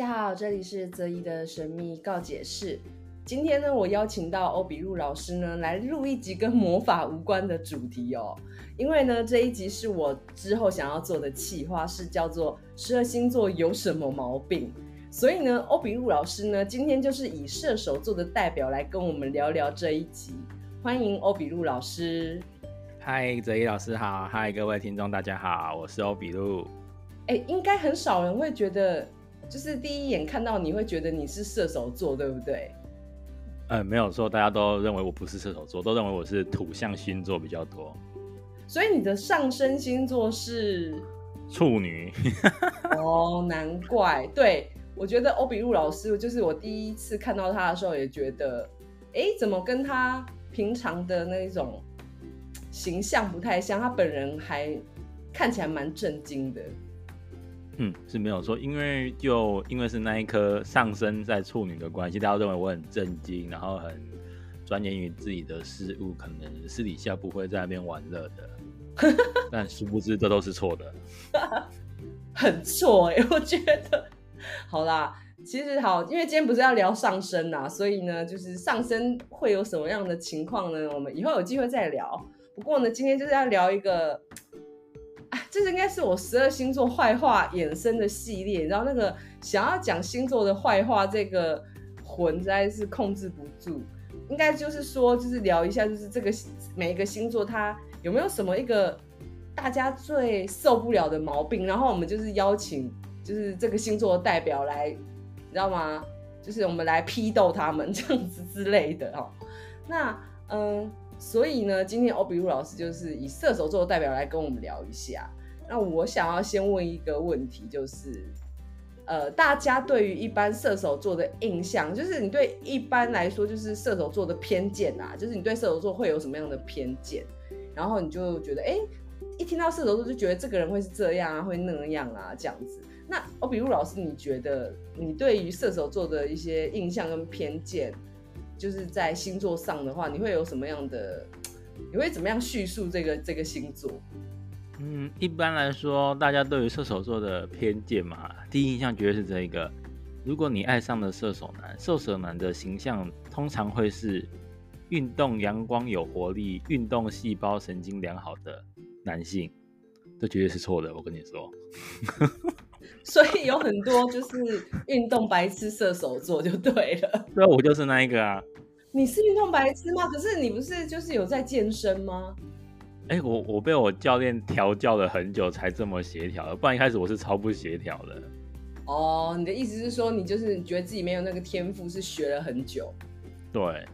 大家好，这里是泽一的神秘告解室。今天呢，我邀请到欧比路老师呢来录一集跟魔法无关的主题哦。因为呢，这一集是我之后想要做的企划，是叫做十二星座有什么毛病。所以呢，欧比路老师呢今天就是以射手座的代表来跟我们聊聊这一集。欢迎欧比路老师。嗨，泽一老师好。嗨，各位听众大家好，我是欧比路。哎，应该很少人会觉得。就是第一眼看到你会觉得你是射手座，对不对？呃，没有错，大家都认为我不是射手座，都认为我是土象星座比较多。所以你的上升星座是处女。哦，难怪。对，我觉得欧比路老师，就是我第一次看到他的时候，也觉得，哎，怎么跟他平常的那种形象不太像？他本人还看起来蛮震惊的。嗯，是没有错，因为就因为是那一颗上升在处女的关系，大家认为我很正经，然后很钻研于自己的事物，可能私底下不会在那边玩乐的。但殊不知这都是错的，很错哎、欸，我觉得。好啦，其实好，因为今天不是要聊上升呐，所以呢，就是上升会有什么样的情况呢？我们以后有机会再聊。不过呢，今天就是要聊一个。应该是我十二星座坏话衍生的系列，然后那个想要讲星座的坏话，这个魂实在是控制不住。应该就是说，就是聊一下，就是这个每一个星座它有没有什么一个大家最受不了的毛病，然后我们就是邀请就是这个星座的代表来，你知道吗？就是我们来批斗他们这样子之类的哦。那嗯，所以呢，今天欧比路老师就是以射手座的代表来跟我们聊一下。那我想要先问一个问题，就是，呃，大家对于一般射手座的印象，就是你对一般来说就是射手座的偏见啊，就是你对射手座会有什么样的偏见？然后你就觉得，哎，一听到射手座就觉得这个人会是这样啊，会那样啊，这样子。那欧比路老师，你觉得你对于射手座的一些印象跟偏见，就是在星座上的话，你会有什么样的？你会怎么样叙述这个这个星座？嗯，一般来说，大家对于射手座的偏见嘛，第一印象绝对是这一个。如果你爱上了射手男，射手男的形象通常会是运动、阳光、有活力、运动细胞、神经良好的男性，这绝对是错的。我跟你说，所以有很多就是运动白痴射手座就对了。对，我就是那一个啊。你是运动白痴吗？可是你不是就是有在健身吗？哎、欸，我我被我教练调教了很久才这么协调的，不然一开始我是超不协调的。哦，你的意思是说，你就是觉得自己没有那个天赋，是学了很久？对，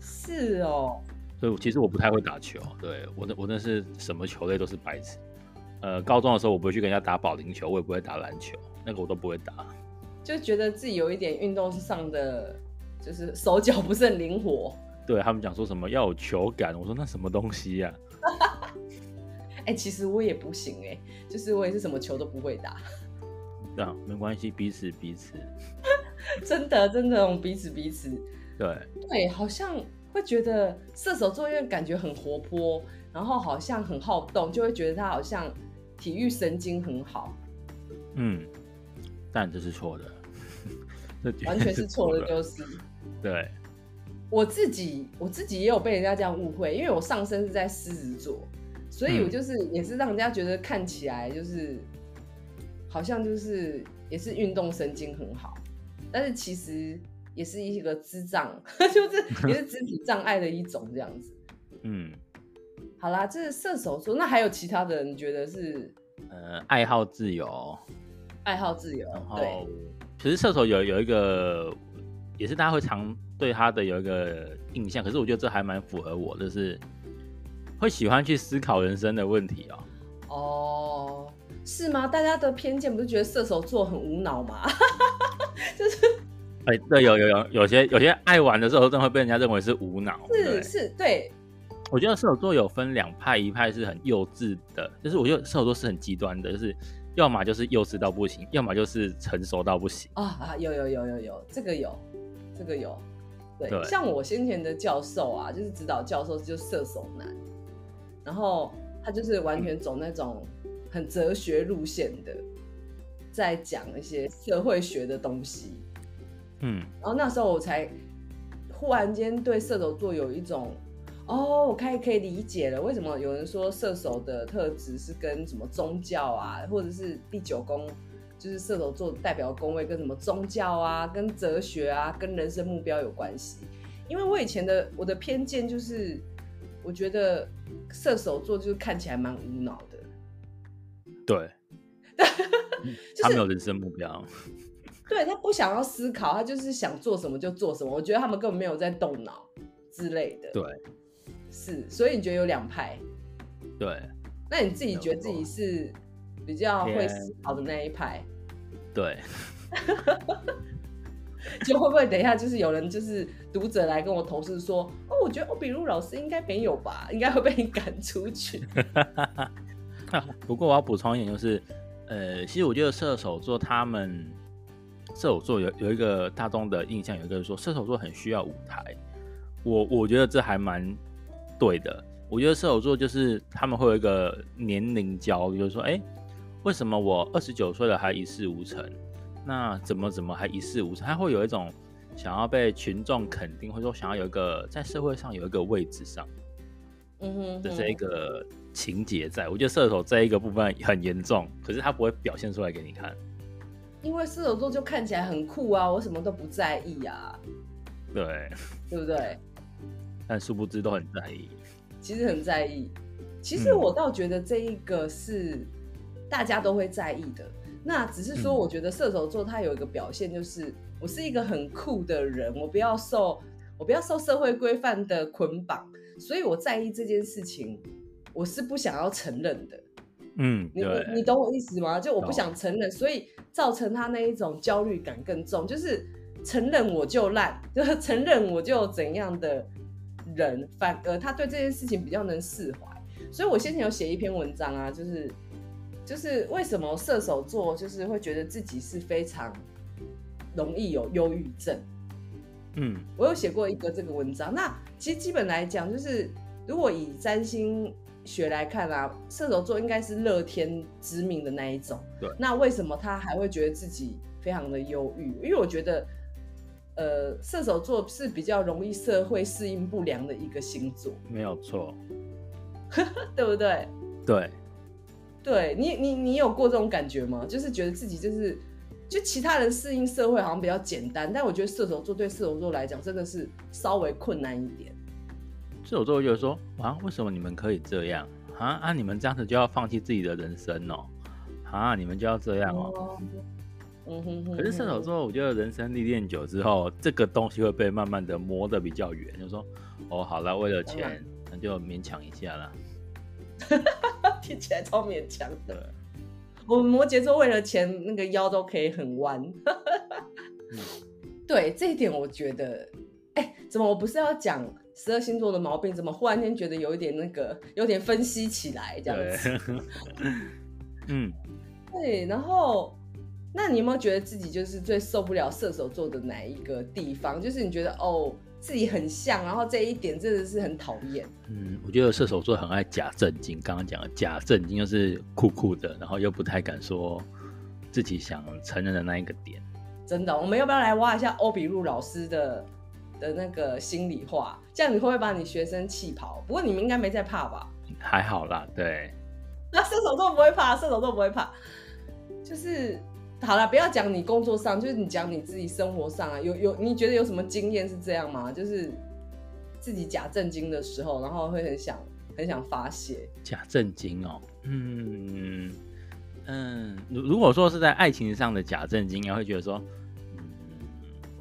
是哦。所以其实我不太会打球，对我那我那是什么球类都是白痴。呃，高中的时候我不会去跟人家打保龄球，我也不会打篮球，那个我都不会打。就觉得自己有一点运动上的，就是手脚不是很灵活。对，他们讲说什么要有球感，我说那什么东西呀、啊？哎、欸，其实我也不行哎、欸，就是我也是什么球都不会打。这样没关系，彼此彼此。真的真的，我们彼此彼此。对对，好像会觉得射手座因为感觉很活泼，然后好像很好动，就会觉得他好像体育神经很好。嗯，但这是错的，这完全是错的，就是。对。我自己我自己也有被人家这样误会，因为我上身是在狮子座，所以我就是也是让人家觉得看起来就是好像就是也是运动神经很好，但是其实也是一个智障，就是也是肢体障碍的一种这样子。嗯，好啦，这是射手座，那还有其他的？你觉得是？呃，爱好自由，爱好自由。然后对，其实射手有有一个。也是大家会常对他的有一个印象，可是我觉得这还蛮符合我的，就是会喜欢去思考人生的问题哦。哦，是吗？大家的偏见不是觉得射手座很无脑吗？就是，哎、欸，对，有有有有些有些爱玩的射手座会被人家认为是无脑。是是，对。我觉得射手座有分两派，一派是很幼稚的，就是我觉得射手座是很极端的，就是要么就是幼稚到不行，要么就是成熟到不行。啊啊，有有有有有，这个有。这个有，对，对。像我先前的教授啊，就是指导教授，就是射手男，然后他就是完全走那种很哲学路线的，在讲一些社会学的东西，嗯，然后那时候我才忽然间对射手座有一种，哦，我开始可以理解了，为什么有人说射手的特质是跟什么宗教啊，或者是第九宫，就是射手座代表宫位跟什么宗教啊、跟哲学啊、跟人生目标有关系。因为我以前的我的偏见就是，我觉得射手座就是看起来蛮无脑的。对，他没有人生目标。对，他不想要思考，他就是想做什么就做什么。我觉得他们根本没有在动脑之类的。对，是，所以你觉得有两派？对，那你自己觉得自己是比较会思考的那一派？对，就会不会等一下就是有人就是读者来跟我投诉说，哦，我觉得欧比鲁老师应该没有吧，应该会被你赶出去。不过我要补充一点，就是，呃，其实我觉得射手座他们，射手座有有一个大众的印象，有一个人说射手座很需要舞台。我我觉得这还蛮对的。我觉得射手座就是他们会有一个年龄焦虑，就是说，哎，为什么我二十九岁了还一事无成？那怎么怎么还一事无成？他会有一种想要被群众肯定，或者说想要有一个在社会上有一个位置上，嗯哼，这是一个。情节在，我觉得射手这一个部分很严重，可是他不会表现出来给你看，因为射手座就看起来很酷啊，我什么都不在意啊，对，对不对？但殊不知都很在意，其实很在意。其实我倒觉得这一个是大家都会在意的，嗯、那只是说，我觉得射手座他有一个表现，就是我是一个很酷的人，我不要受我不要受社会规范的捆绑，所以我在意这件事情。我是不想要承认的，嗯，你你懂我意思吗？就我不想承认，所以造成他那一种焦虑感更重，就是承认我就烂，就是承认我就怎样的人，反而他对这件事情比较能释怀。所以我先前有写一篇文章啊，就是就是为什么射手座就是会觉得自己是非常容易有忧郁症，嗯，我有写过一个这个文章。那其实基本来讲，就是如果以占星。学来看啊，射手座应该是乐天知命的那一种。对，那为什么他还会觉得自己非常的忧郁？因为我觉得，呃，射手座是比较容易社会适应不良的一个星座。没有错，对不对？对，对你，你，你有过这种感觉吗？就是觉得自己就是，就其他人适应社会好像比较简单，但我觉得射手座对射手座来讲真的是稍微困难一点。射手座就说：“啊，为什么你们可以这样啊？啊，你们这样子就要放弃自己的人生哦？啊，你们就要这样哦？嗯哼哼。可是射手座，我觉得人生历练久之后，这个东西会被慢慢的磨得比较圆。就说，哦，好了，为了钱，那就勉强一下啦。听起来超勉强的。我们摩羯座为了钱，那个腰都可以很弯。嗯、对，这一点我觉得，哎、欸，怎么我不是要讲？”十二星座的毛病，怎么忽然间觉得有一点那个，有点分析起来这样子？嗯，对。然后，那你有没有觉得自己就是最受不了射手座的哪一个地方？就是你觉得哦，自己很像，然后这一点真的是很讨厌。嗯，我觉得射手座很爱假正经。刚刚讲的假正经，就是酷酷的，然后又不太敢说自己想承认的那一个点。真的，我们要不要来挖一下欧比路老师的？的那个心里话，这样你会不会把你学生气跑？不过你们应该没在怕吧？还好啦，对。那射手座不会怕，射手座不会怕。就是好了，不要讲你工作上，就是你讲你自己生活上啊，有有你觉得有什么经验是这样吗？就是自己假正经的时候，然后会很想很想发泄。假正经哦，嗯嗯，如如果说是在爱情上的假正经，应该会觉得说。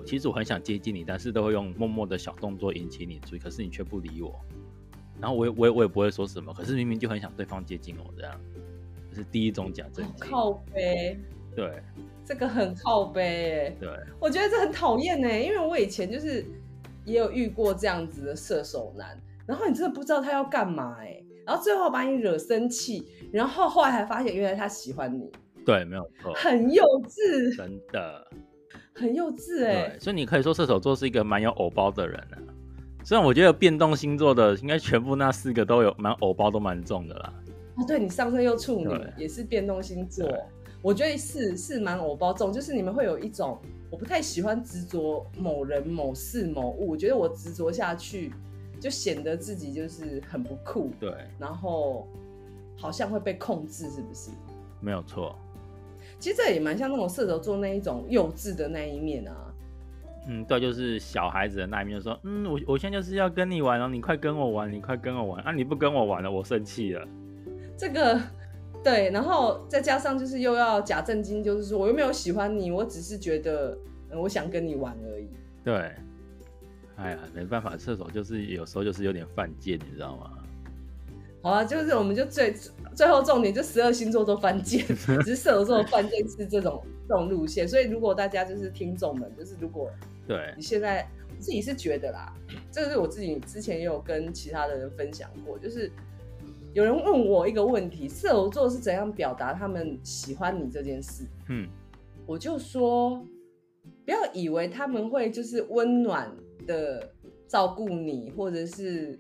其实我很想接近你，但是都会用默默的小动作引起你注意，可是你却不理我。然后我也我也我也不会说什么，可是明明就很想对方接近我，这样，这是第一种假正经。靠北。对，这个很靠北。对，我觉得这很讨厌呢，因为我以前就是也有遇过这样子的射手男，然后你真的不知道他要干嘛哎，然后最后把你惹生气，然后后来还发现原来他喜欢你。对，没有错。很幼稚。真的。很幼稚哎、欸，所以你可以说射手座是一个蛮有偶包的人啊。虽然我觉得变动星座的应该全部那四个都有蛮偶包，都蛮重的啦。啊，对，你上升又处女，也是变动星座。我觉得是是蛮偶包重，就是你们会有一种我不太喜欢执着某人某事某物，我觉得我执着下去就显得自己就是很不酷，对，然后好像会被控制，是不是？没有错。其实这也蛮像那种射手座那一种幼稚的那一面啊。嗯，对，就是小孩子的那一面，说，嗯，我我现在就是要跟你玩哦，你快跟我玩，你快跟我玩啊！你不跟我玩了，我生气了。这个，对，然后再加上就是又要假正经，就是说我又没有喜欢你，我只是觉得，嗯，我想跟你玩而已。对，哎呀，没办法，射手就是有时候就是有点犯贱，你知道吗？好啊，就是我们就最最后重点，就十二星座都犯贱，只是射手座犯贱是这种这种路线。所以如果大家就是听众们，就是如果对你现在自己是觉得啦，这个是我自己之前也有跟其他的人分享过，就是有人问我一个问题：射手座是怎样表达他们喜欢你这件事？嗯，我就说不要以为他们会就是温暖的照顾你，或者是。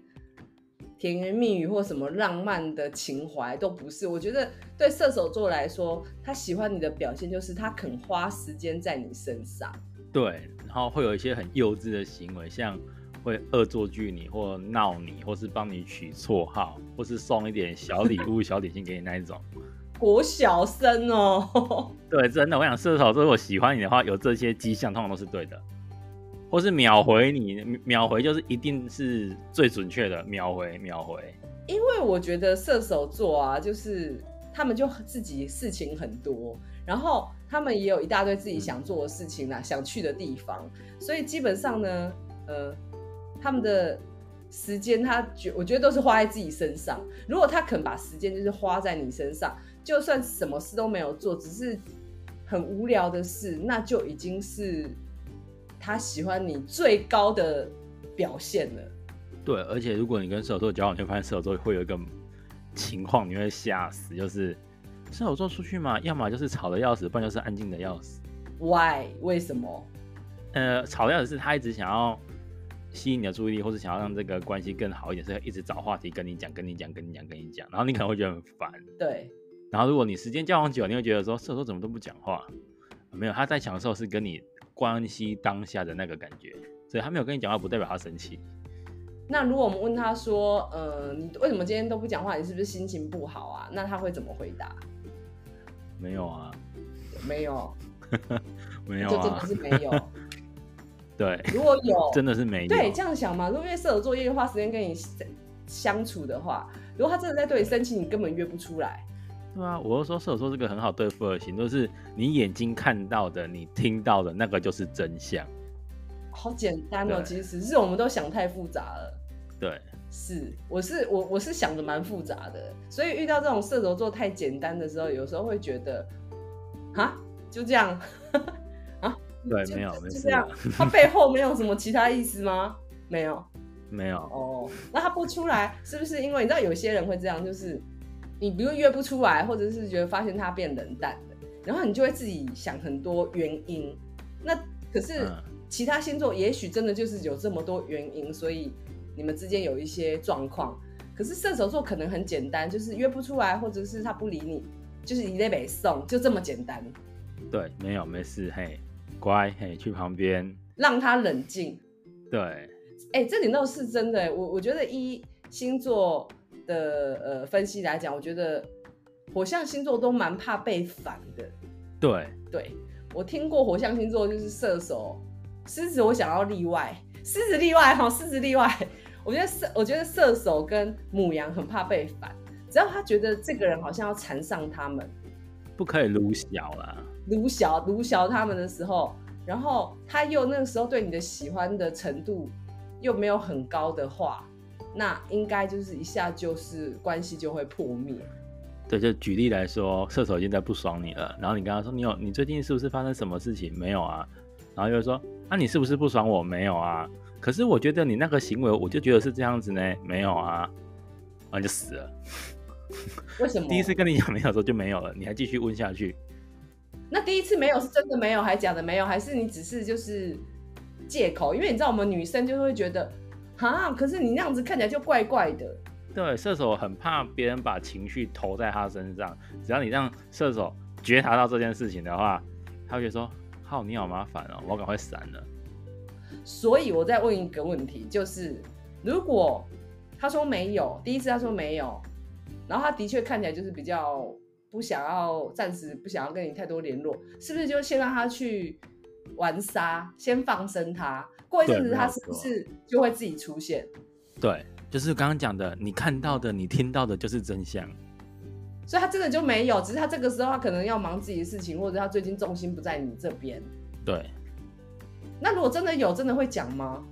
甜言蜜语或什么浪漫的情怀都不是，我觉得对射手座来说，他喜欢你的表现就是他肯花时间在你身上。对，然后会有一些很幼稚的行为，像会恶作剧你，或闹你，或是帮你取绰号，或是送一点小礼物、小点心给你那一种。国小生哦。对，真的，我想射手座如果喜欢你的话，有这些迹象，通常都是对的。或是秒回你，秒回就是一定是最准确的秒回秒回。因为我觉得射手座啊，就是他们就自己事情很多，然后他们也有一大堆自己想做的事情啦，嗯、想去的地方，所以基本上呢，呃，他们的时间他觉我觉得都是花在自己身上。如果他肯把时间就是花在你身上，就算什么事都没有做，只是很无聊的事，那就已经是。他喜欢你最高的表现了。对，而且如果你跟射手座交往，就发现射手座会有一个情况，你会吓死，就是射手座出去嘛，要么就是吵的要死，不然就是安静的要死。Why？为什么？呃，吵的要死是他一直想要吸引你的注意力，或是想要让这个关系更好一点，所以一直找话题跟你讲，跟你讲，跟你讲，跟你讲，然后你可能会觉得很烦。对。然后如果你时间交往久，你会觉得说射手怎么都不讲话？没有，他在享受是跟你。关系当下的那个感觉，所以他没有跟你讲话，不代表他生气。那如果我们问他说：“呃，你为什么今天都不讲话？你是不是心情不好啊？”那他会怎么回答？没有啊，没有，没有啊，就真的是没有。对，如果有，真的是没有。对，这样想嘛，如果因为射手座愿意花时间跟你相处的话，如果他真的在对你生气，你根本约不出来。对啊，我就说射手座是个很好对付的星座，就是你眼睛看到的，你听到的那个就是真相。好简单哦，其实是我们都想太复杂了。对，是，我是我我是想的蛮复杂的，所以遇到这种射手座太简单的时候，有时候会觉得，啊，就这样，啊，对，就没有，就没事，这样，他背后没有什么其他意思吗？没有，没有。哦，那他不出来，是不是因为你知道有些人会这样，就是。你比如约不出来，或者是觉得发现他变冷淡了，然后你就会自己想很多原因。那可是其他星座也许真的就是有这么多原因，所以你们之间有一些状况。可是射手座可能很简单，就是约不出来，或者是他不理你，就是一类北送，就这么简单。对，没有没事，嘿，乖，嘿，去旁边，让他冷静。对，哎、欸，这点倒是真的。我我觉得一星座。的呃分析来讲，我觉得火象星座都蛮怕被反的。对，对我听过火象星座就是射手、狮子，我想要例外，狮子例外哈，狮子例外。我觉得射，我觉得射手跟母羊很怕被反，只要他觉得这个人好像要缠上他们，不可以撸小啦，卢晓卢晓他们的时候，然后他又那个时候对你的喜欢的程度又没有很高的话。那应该就是一下就是关系就会破灭。对，就举例来说，射手已经在不爽你了，然后你跟他说，你有你最近是不是发生什么事情？没有啊，然后又说，那、啊、你是不是不爽我？没有啊，可是我觉得你那个行为，我就觉得是这样子呢，没有啊，然后就死了。为什么？第一次跟你讲没有的时候就没有了，你还继续问下去？那第一次没有是真的没有，还假的没有，还是你只是就是借口？因为你知道我们女生就会觉得。啊！可是你那样子看起来就怪怪的。对，射手很怕别人把情绪投在他身上，只要你让射手觉察到这件事情的话，他会觉得说：“好，你好麻烦哦，我赶快闪了。”所以我再问一个问题，就是如果他说没有，第一次他说没有，然后他的确看起来就是比较不想要，暂时不想要跟你太多联络，是不是就先让他去玩沙，先放生他，过一阵子他是不是就会自己出现？对，就是刚刚讲的，你看到的，你听到的，就是真相。所以他真的就没有，只是他这个时候他可能要忙自己的事情，或者他最近重心不在你这边。对。那如果真的有，真的会讲吗？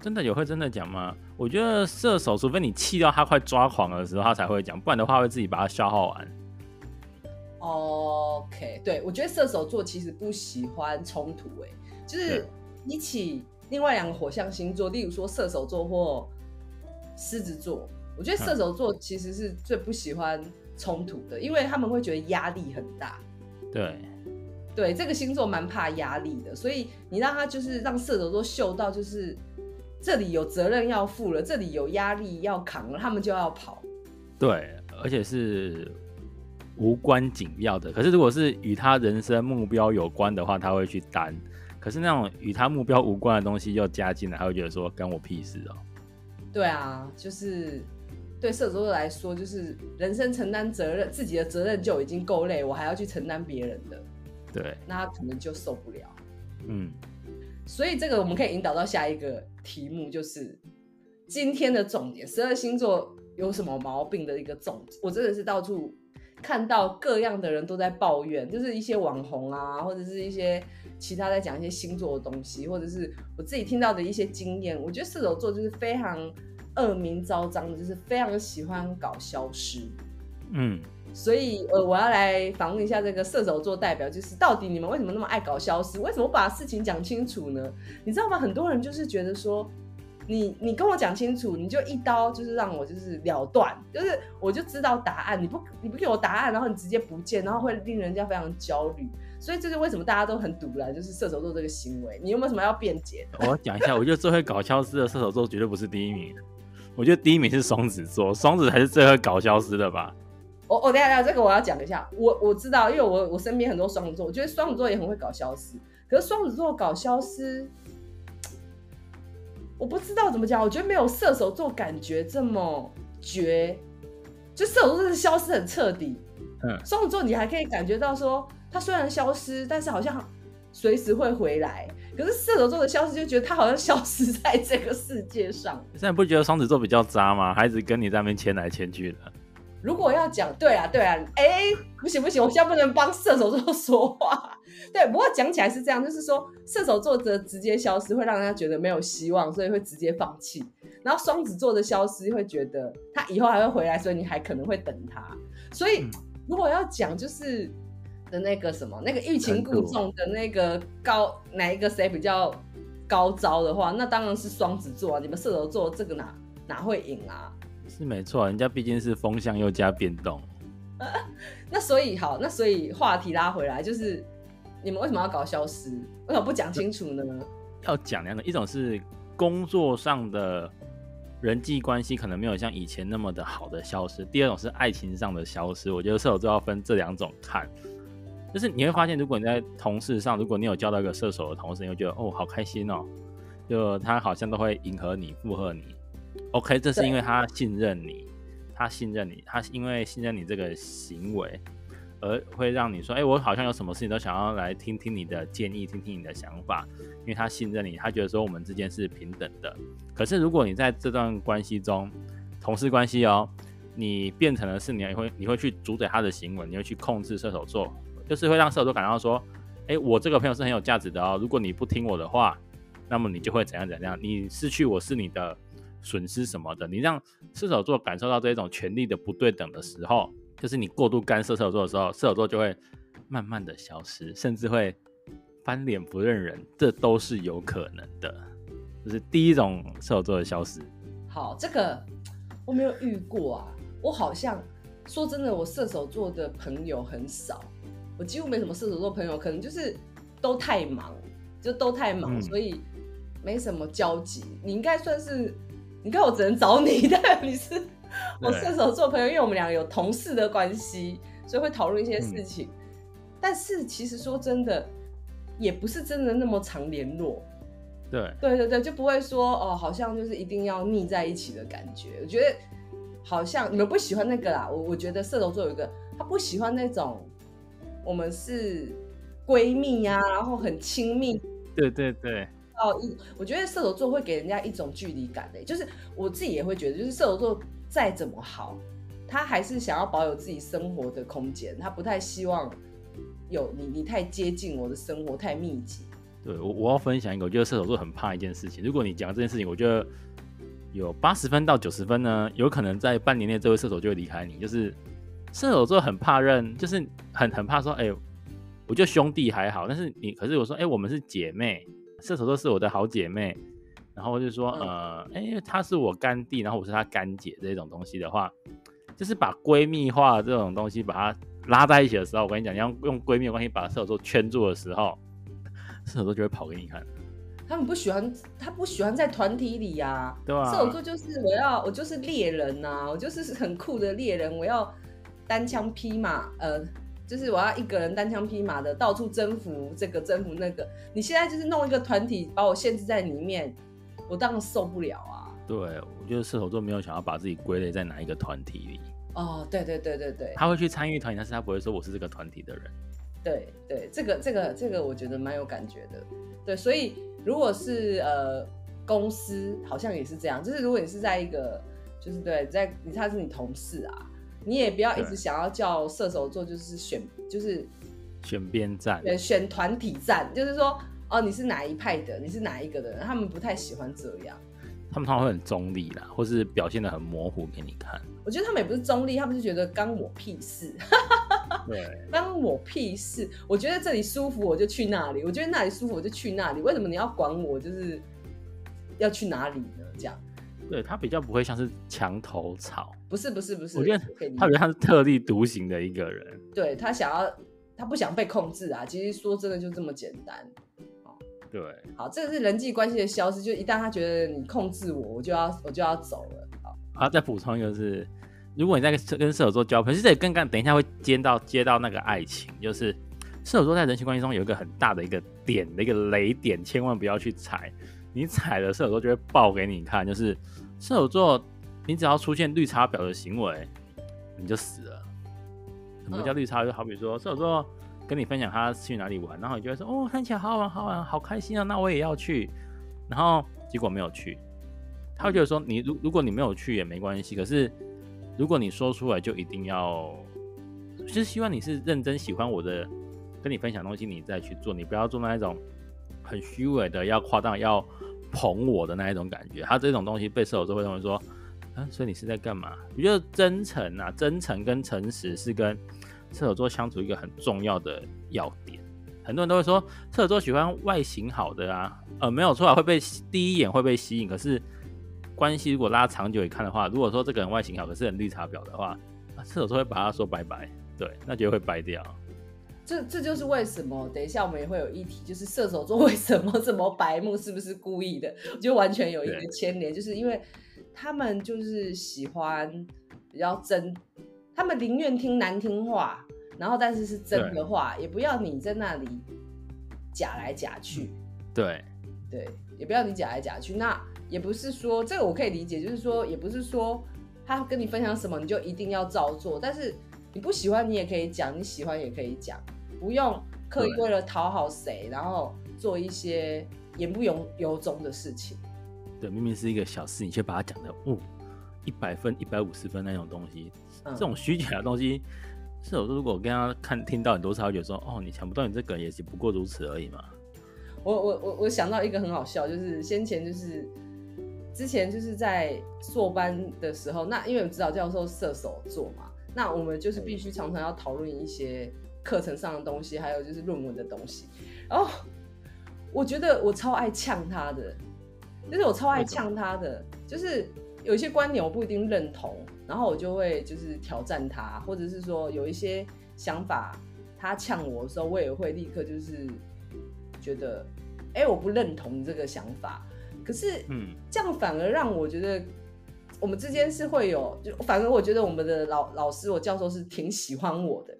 真的有会真的讲吗？我觉得射手，除非你气到他快抓狂的时候，他才会讲，不然的话会自己把它消耗完。OK，对，我觉得射手座其实不喜欢冲突，哎，就是比起另外两个火象星座，例如说射手座或狮子座，我觉得射手座其实是最不喜欢。冲突的，因为他们会觉得压力很大。对，对，这个星座蛮怕压力的，所以你让他就是让射手座嗅到，就是这里有责任要负了，这里有压力要扛了，他们就要跑。对，而且是无关紧要的。可是如果是与他人生目标有关的话，他会去担。可是那种与他目标无关的东西又加进来，他会觉得说关我屁事哦。对啊，就是。对射手座来说，就是人生承担责任，自己的责任就已经够累，我还要去承担别人的，对，那他可能就受不了。嗯，所以这个我们可以引导到下一个题目，就是今天的重点：十二星座有什么毛病的一个重点。我真的是到处看到各样的人都在抱怨，就是一些网红啊，或者是一些其他在讲一些星座的东西，或者是我自己听到的一些经验。我觉得射手座就是非常。恶名昭彰的，就是非常喜欢搞消失，嗯，所以呃，我要来访问一下这个射手座代表，就是到底你们为什么那么爱搞消失？为什么不把事情讲清楚呢？你知道吗？很多人就是觉得说，你你跟我讲清楚，你就一刀就是让我就是了断，就是我就知道答案，你不你不给我答案，然后你直接不见，然后会令人家非常焦虑。所以这是为什么大家都很堵了，就是射手座这个行为。你有没有什么要辩解？我讲一下，我觉得最会搞消失的射手座绝对不是第一名。我觉得第一名是双子座，双子才是最会搞消失的吧？我我等下等下，这个我要讲一下。我我知道，因为我我身边很多双子座，我觉得双子座也很会搞消失。可是双子座搞消失，我不知道怎么讲。我觉得没有射手座感觉这么绝，就射手座是消失很彻底。嗯，双子座你还可以感觉到说，他虽然消失，但是好像随时会回来。可是射手座的消失，就觉得他好像消失在这个世界上。现在不觉得双子座比较渣吗？孩子跟你在那边牵来牵去的。如果要讲，对啊，对啊，哎、欸，不行不行，我现在不能帮射手座说话。对，不过讲起来是这样，就是说射手座的直接消失会让人家觉得没有希望，所以会直接放弃。然后双子座的消失会觉得他以后还会回来，所以你还可能会等他。所以如果要讲，就是。的那个什么，那个欲擒故纵的那个高哪一个谁比较高招的话，那当然是双子座啊！你们射手座这个哪哪会赢啊？是没错，人家毕竟是风向又加变动。那所以好，那所以话题拉回来，就是你们为什么要搞消失？为什么不讲清楚呢？要讲两种，一种是工作上的人际关系可能没有像以前那么的好的消失，第二种是爱情上的消失。我觉得射手座要分这两种看。就是你会发现，如果你在同事上，如果你有交到一个射手的同事，你会觉得哦，好开心哦，就他好像都会迎合你、附和你。OK，这是因为他信任你，他信任你，他因为信任你这个行为，而会让你说，哎，我好像有什么事情都想要来听听你的建议，听听你的想法，因为他信任你，他觉得说我们之间是平等的。可是如果你在这段关系中，同事关系哦，你变成了是你会你会去主宰他的行为，你会去控制射手座。就是会让射手座感到说，哎，我这个朋友是很有价值的哦。如果你不听我的话，那么你就会怎样怎样，你失去我是你的损失什么的。你让射手座感受到这种权力的不对等的时候，就是你过度干涉射手座的时候，射手座就会慢慢的消失，甚至会翻脸不认人，这都是有可能的。这是第一种射手座的消失。好，这个我没有遇过啊，我好像说真的，我射手座的朋友很少。我几乎没什么射手座朋友，可能就是都太忙，就都太忙，嗯、所以没什么交集。你应该算是，你看我只能找你，但你是 我射手座朋友，因为我们两个有同事的关系，所以会讨论一些事情。但是其实说真的，也不是真的那么常联络。对对对对，就不会说哦，好像就是一定要腻在一起的感觉。我觉得好像你们不喜欢那个啦。我我觉得射手座有一个，他不喜欢那种我们是闺蜜呀、啊，然后很亲密。对对对。哦，一我觉得射手座会给人家一种距离感的，就是我自己也会觉得，就是射手座再怎么好，他还是想要保有自己生活的空间，他不太希望有你你太接近我的生活太密集。对，我我要分享一个，我觉得射手座很怕一件事情。如果你讲这件事情，我觉得有八十分到九十分呢，有可能在半年内这位射手就会离开你。就是射手座很怕认，就是很很怕说，哎、我觉得兄弟还好，但是你可是我说，哎、我们是姐妹，射手座是我的好姐妹，然后就说，呃，哎、欸，她是我干弟，然后我是他干姐这种东西的话，就是把闺蜜化这种东西把它拉在一起的时候，我跟你讲，你要用闺蜜的关系把射手座圈住的时候。射手座就会跑给你看，他们不喜欢，他不喜欢在团体里呀、啊，对、啊？射手座就是我要，我就是猎人呐、啊，我就是很酷的猎人，我要单枪匹马，呃，就是我要一个人单枪匹马的到处征服这个征服那个。你现在就是弄一个团体把我限制在里面，我当然受不了啊。对，我觉得射手座没有想要把自己归类在哪一个团体里。哦，对对对对对，他会去参与团体，但是他不会说我是这个团体的人。对对，这个这个这个我觉得蛮有感觉的。对，所以如果是呃公司，好像也是这样。就是如果你是在一个，就是对，在你他是你同事啊，你也不要一直想要叫射手座，就是选就是选边站，对，选团体战，就是说哦，你是哪一派的，你是哪一个的人，他们不太喜欢这样。他们通常会很中立啦，或是表现的很模糊给你看。我觉得他们也不是中立，他们是觉得干我屁事。对，关我屁事！我觉得这里舒服，我就去那里；我觉得那里舒服，我就去那里。为什么你要管我？就是要去哪里呢？这样，对，他比较不会像是墙头草，不是不是不是。我觉得他比较像是特立独行的一个人。对，他想要，他不想被控制啊。其实说真的，就这么简单。对，好，这个是人际关系的消失。就一旦他觉得你控制我，我就要我就要走了。好，好，再补充一个是。如果你在跟射手座交朋友，其实也跟刚等一下会接到接到那个爱情，就是射手座在人际关系中有一个很大的一个点的一个雷点，千万不要去踩。你踩了，射手座就会爆给你看。就是射手座，你只要出现绿茶婊的行为，你就死了。什么叫绿茶？就好比说射手座跟你分享他去哪里玩，然后你就会说哦，看起来好好玩，好玩，好开心啊，那我也要去。然后结果没有去，他会觉得说你如如果你没有去也没关系，可是。如果你说出来，就一定要，就是希望你是认真喜欢我的，跟你分享东西，你再去做，你不要做那一种很虚伪的，要夸大，要捧我的那一种感觉。他这种东西被射手座会认为说，啊，所以你是在干嘛？我觉得真诚啊，真诚跟诚实是跟射手座相处一个很重要的要点。很多人都会说射手座喜欢外形好的啊，呃，没有错啊，会被第一眼会被吸引，可是。关系如果拉长久一看的话，如果说这个人外形好，可是很绿茶婊的话，射手座会把他说拜拜，对，那就会掰掉。这这就是为什么，等一下我们也会有一题，就是射手座为什么这么白目，是不是故意的我？就完全有一个牵连，就是因为他们就是喜欢比较真，他们宁愿听难听话，然后但是是真的话，也不要你在那里假来假去。对对，也不要你假来假去，那。也不是说这个我可以理解，就是说也不是说他跟你分享什么你就一定要照做，但是你不喜欢你也可以讲，你喜欢也可以讲，不用刻意为了讨好谁，然后做一些言不由由衷的事情。对，明明是一个小事，你却把它讲的哦一百分、一百五十分那种东西，嗯、这种虚假的东西，是我说如果跟他看听到很多次，他会觉得说哦，你抢不到你这个也是不过如此而已嘛。我我我我想到一个很好笑，就是先前就是。之前就是在硕班的时候，那因为指导教授射手座嘛，那我们就是必须常常要讨论一些课程上的东西，还有就是论文的东西。然后我觉得我超爱呛他的，就是我超爱呛他的，就是有一些观点我不一定认同，然后我就会就是挑战他，或者是说有一些想法他呛我的时候，我也会立刻就是觉得，哎、欸，我不认同这个想法。可是，嗯，这样反而让我觉得，我们之间是会有，就反而我觉得我们的老老师，我教授是挺喜欢我的，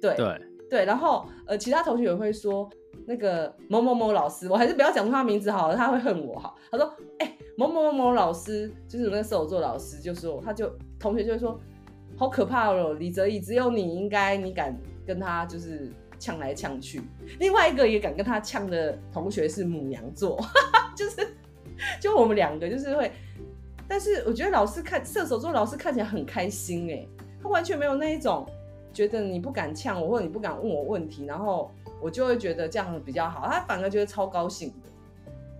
对，对，对，然后呃，其他同学也会说那个某某某老师，我还是不要讲出他名字好了，他会恨我哈。他说，哎、欸，某某某某老师就是那个射手座老师，就说他就同学就会说，好可怕哦，李哲毅，只有你应该你敢跟他就是呛来呛去，另外一个也敢跟他呛的同学是母羊座，就是就我们两个就是会，但是我觉得老师看射手座老师看起来很开心哎，他完全没有那一种。觉得你不敢呛我，或者你不敢问我问题，然后我就会觉得这样比较好。他反而觉得超高兴的。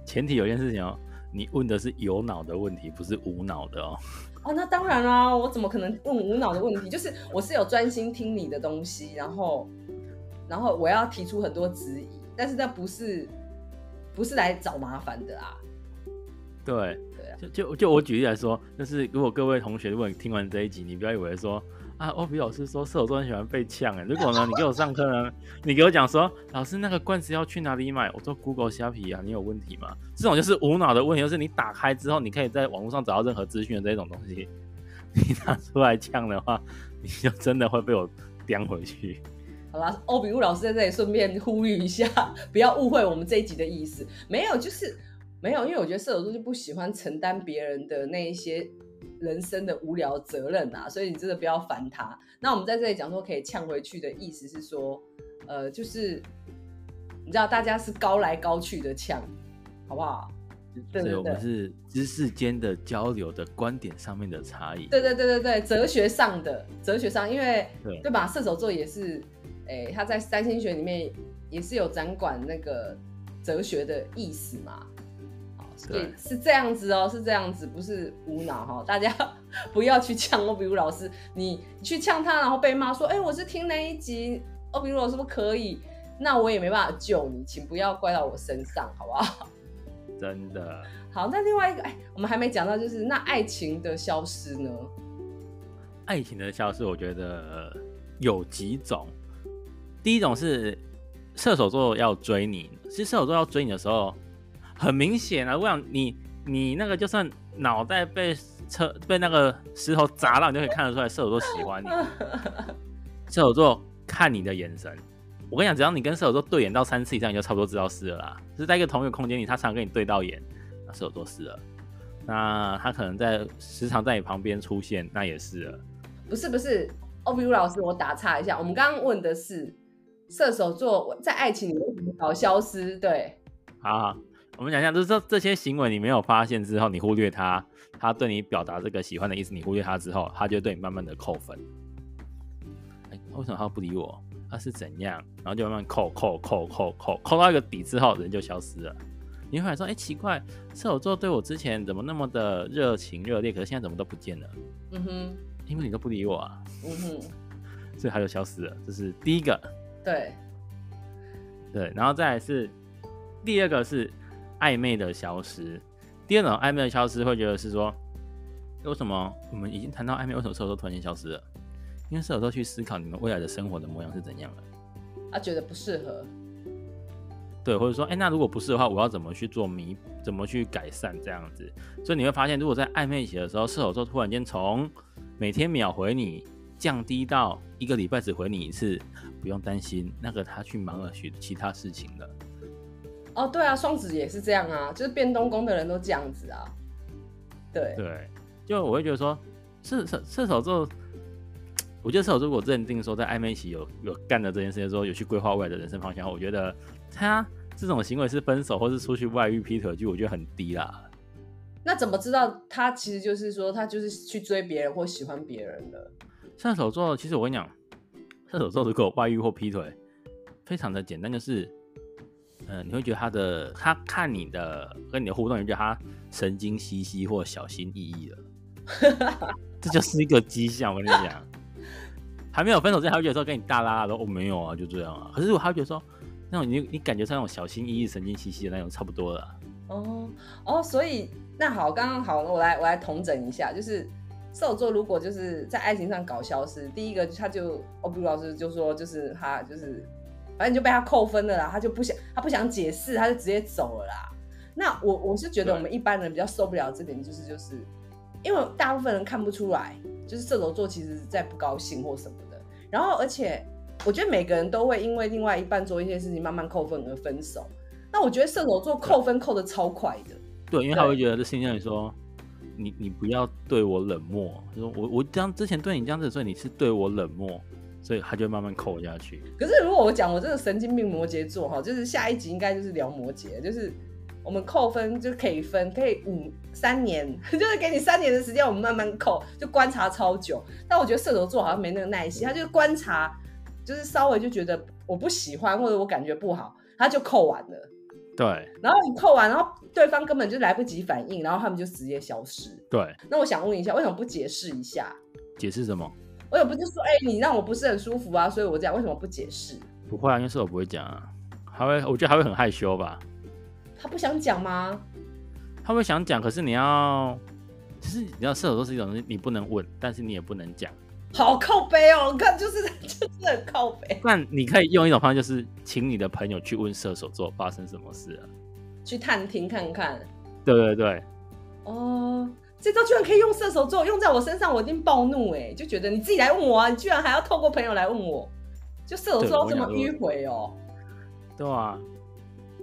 前提有件事情哦，你问的是有脑的问题，不是无脑的哦。哦，那当然啦，我怎么可能问无脑的问题？就是我是有专心听你的东西，然后，然后我要提出很多质疑，但是那不是不是来找麻烦的啊。对对啊，就就就我举例来说，就是如果各位同学，如果你听完这一集，你不要以为说。啊，欧比老师说射手座很喜欢被呛哎。如果呢，你给我上课呢，你给我讲说，老师那个罐子要去哪里买？我说 Google 虾皮啊，你有问题吗？这种就是无脑的问题，就是你打开之后，你可以在网络上找到任何资讯的这种东西，你拿出来呛的话，你就真的会被我叼回去。好吧，欧比乌老师在这里顺便呼吁一下，不要误会我们这一集的意思。没有，就是没有，因为我觉得射手座就不喜欢承担别人的那一些。人生的无聊责任啊，所以你真的不要烦他。那我们在这里讲说可以呛回去的意思是说，呃，就是你知道大家是高来高去的呛，好不好？对对对，我们是知识间的交流的观点上面的差异。对对对对对，哲学上的哲学上，因为对，对吧？射手座也是，哎、欸，他在三星学里面也是有掌管那个哲学的意思嘛。对，是这样子哦，是这样子，不是无脑哈。大家 不要去呛欧比如老师，你去呛他，然后被骂说，哎、欸，我是听那一集，欧比如老师不可以，那我也没办法救你，请不要怪到我身上，好不好？真的。好，那另外一个，哎，我们还没讲到，就是那爱情的消失呢？爱情的消失，我觉得有几种。第一种是射手座要追你，其实射手座要追你的时候。很明显啊！我想你，你那个就算脑袋被车被那个石头砸到，你就可以看得出来射手座喜欢你。射手座看你的眼神，我跟你讲，只要你跟射手座对眼到三次以上，你就差不多知道是了啦。就是在一个同一个空间里，他常跟你对到眼，那射手座是了。那他可能在时常在你旁边出现，那也是了。不是不是，欧比如老师，我打岔一下，我们刚刚问的是射手座在爱情里为什么搞消失？对，好好。我们讲一下，就是说这些行为你没有发现之后，你忽略他，他对你表达这个喜欢的意思，你忽略他之后，他就对你慢慢的扣分。哎，为什么他不理我？他是怎样？然后就慢慢扣扣扣扣扣扣到一个底之后，人就消失了。你会说，哎，奇怪，射手座对我之前怎么那么的热情热烈，可是现在怎么都不见了？嗯哼，因为你都不理我啊。嗯哼，所以他就消失了。这是第一个。对。对，然后再来是第二个是。暧昧的消失，第二种暧昧的消失会觉得是说，为什么我们已经谈到暧昧，为什么射手座突然间消失了？因为射手座去思考你们未来的生活的模样是怎样的，他觉得不适合，对，或者说，哎、欸，那如果不是的话，我要怎么去做弥，怎么去改善这样子？所以你会发现，如果在暧昧期的时候，射手座突然间从每天秒回你降低到一个礼拜只回你一次，不用担心，那个他去忙了许其他事情了。哦，对啊，双子也是这样啊，就是变东宫的人都这样子啊。对对，就我会觉得说，射射射手座，我觉得射手座如果认定说在暧昧期有有干的这件事情，说有去规划未来的人生方向，我觉得他这种行为是分手或是出去外遇劈腿，就我觉得很低啦。那怎么知道他其实就是说他就是去追别人或喜欢别人的？射手座其实我跟你讲，射手座如果外遇或劈腿，非常的简单，就是。嗯，你会觉得他的他看你的跟你的互动，你觉得他神经兮兮或小心翼翼的，这就是一个迹象。我跟你讲，还没有分手之前，他会觉得说跟你大拉拉的，哦，没有啊，就这样啊。可是如果他会觉得说那种你你感觉是那种小心翼翼、神经兮兮的那种，差不多了。哦哦，所以那好，刚刚好，我来我来统整一下，就是射手座如果就是在爱情上搞消失，第一个他就哦比老师就说，就是他就是。反正就被他扣分了啦，他就不想，他不想解释，他就直接走了啦。那我我是觉得我们一般人比较受不了这点，就是就是，因为大部分人看不出来，就是射手座其实在不高兴或什么的。然后而且我觉得每个人都会因为另外一半做一些事情慢慢扣分而分手。那我觉得射手座扣分扣的超快的。对，因为他会觉得这心里说，你你不要对我冷漠，就说我我这样之前对你这样子，所以你是对我冷漠，所以他就会慢慢扣下去。可是如果我讲我这个神经病摩羯座哈，就是下一集应该就是聊摩羯，就是我们扣分就可以分，可以五三年，就是给你三年的时间，我们慢慢扣，就观察超久。但我觉得射手座好像没那个耐心，他就观察，就是稍微就觉得我不喜欢或者我感觉不好，他就扣完了。对，然后你扣完，然后对方根本就来不及反应，然后他们就直接消失。对，那我想问一下，为什么不解释一下？解释什么？我也不是说，哎、欸，你让我不是很舒服啊，所以我这样，为什么不解释？不会啊，因为射手不会讲啊，还会，我觉得还会很害羞吧。他不想讲吗？他会想讲，可是你要，其实你知道射手座是一种东西，你不能问，但是你也不能讲。好靠背哦，我看就是就是很靠背。那你可以用一种方式，就是请你的朋友去问射手座发生什么事了，去探听看看。对对对。哦，这招居然可以用射手座用在我身上，我一定暴怒哎，就觉得你自己来问我啊，你居然还要透过朋友来问我，就射手座这么迂回哦。对啊，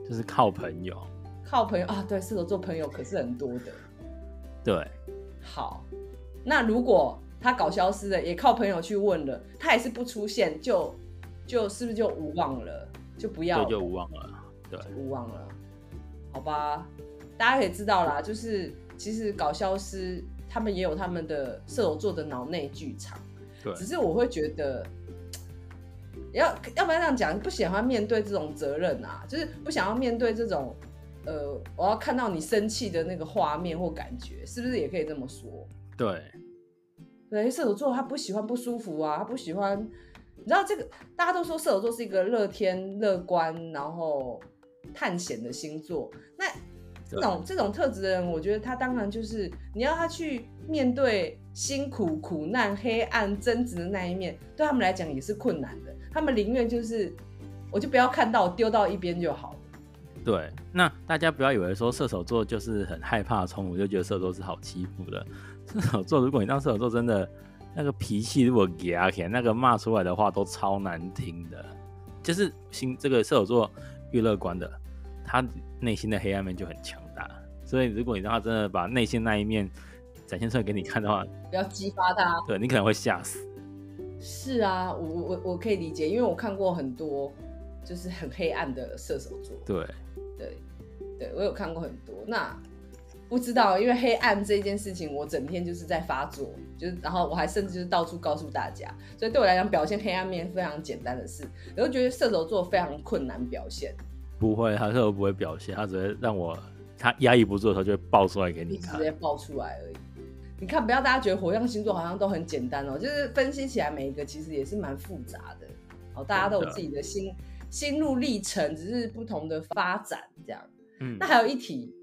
就是靠朋友。靠朋友啊，对，射手座朋友可是很多的。对。好，那如果。他搞消失了，也靠朋友去问了，他也是不出现，就就是不是就无望了，就不要了，对，就无望了，对，无望了，好吧，大家可以知道啦，就是其实搞消失，他们也有他们的射手座的脑内剧场，对，只是我会觉得，要要不然这样讲，不喜欢面对这种责任啊，就是不想要面对这种，呃，我要看到你生气的那个画面或感觉，是不是也可以这么说？对。对，射手座他不喜欢不舒服啊，他不喜欢，你知道这个，大家都说射手座是一个乐天、乐观，然后探险的星座。那这种这种特质的人，我觉得他当然就是你要他去面对辛苦、苦难、黑暗、争执的那一面，对他们来讲也是困难的。他们宁愿就是，我就不要看到，丢到一边就好了。对，那大家不要以为说射手座就是很害怕冲突，就觉得射手座是好欺负的。射手座，如果你当射手座，真的那个脾气如果给起来，那个骂出来的话都超难听的。就是心这个射手座越乐观的，他内心的黑暗面就很强大。所以如果你让他真的把内心那一面展现出来给你看的话，不要激发他，对你可能会吓死。是啊，我我我可以理解，因为我看过很多就是很黑暗的射手座。对。对，对我有看过很多，那不知道，因为黑暗这件事情，我整天就是在发作，就是然后我还甚至就是到处告诉大家，所以对我来讲，表现黑暗面非常简单的事，我就觉得射手座非常困难表现。不会，他射手不会表现，他只会让我他压抑不住的时候就会爆出来给你看，直接爆出来而已。你看，不要大家觉得火象星座好像都很简单哦，就是分析起来每一个其实也是蛮复杂的，好，大家都有自己的心。心路历程只是不同的发展，这样。嗯，那还有一题，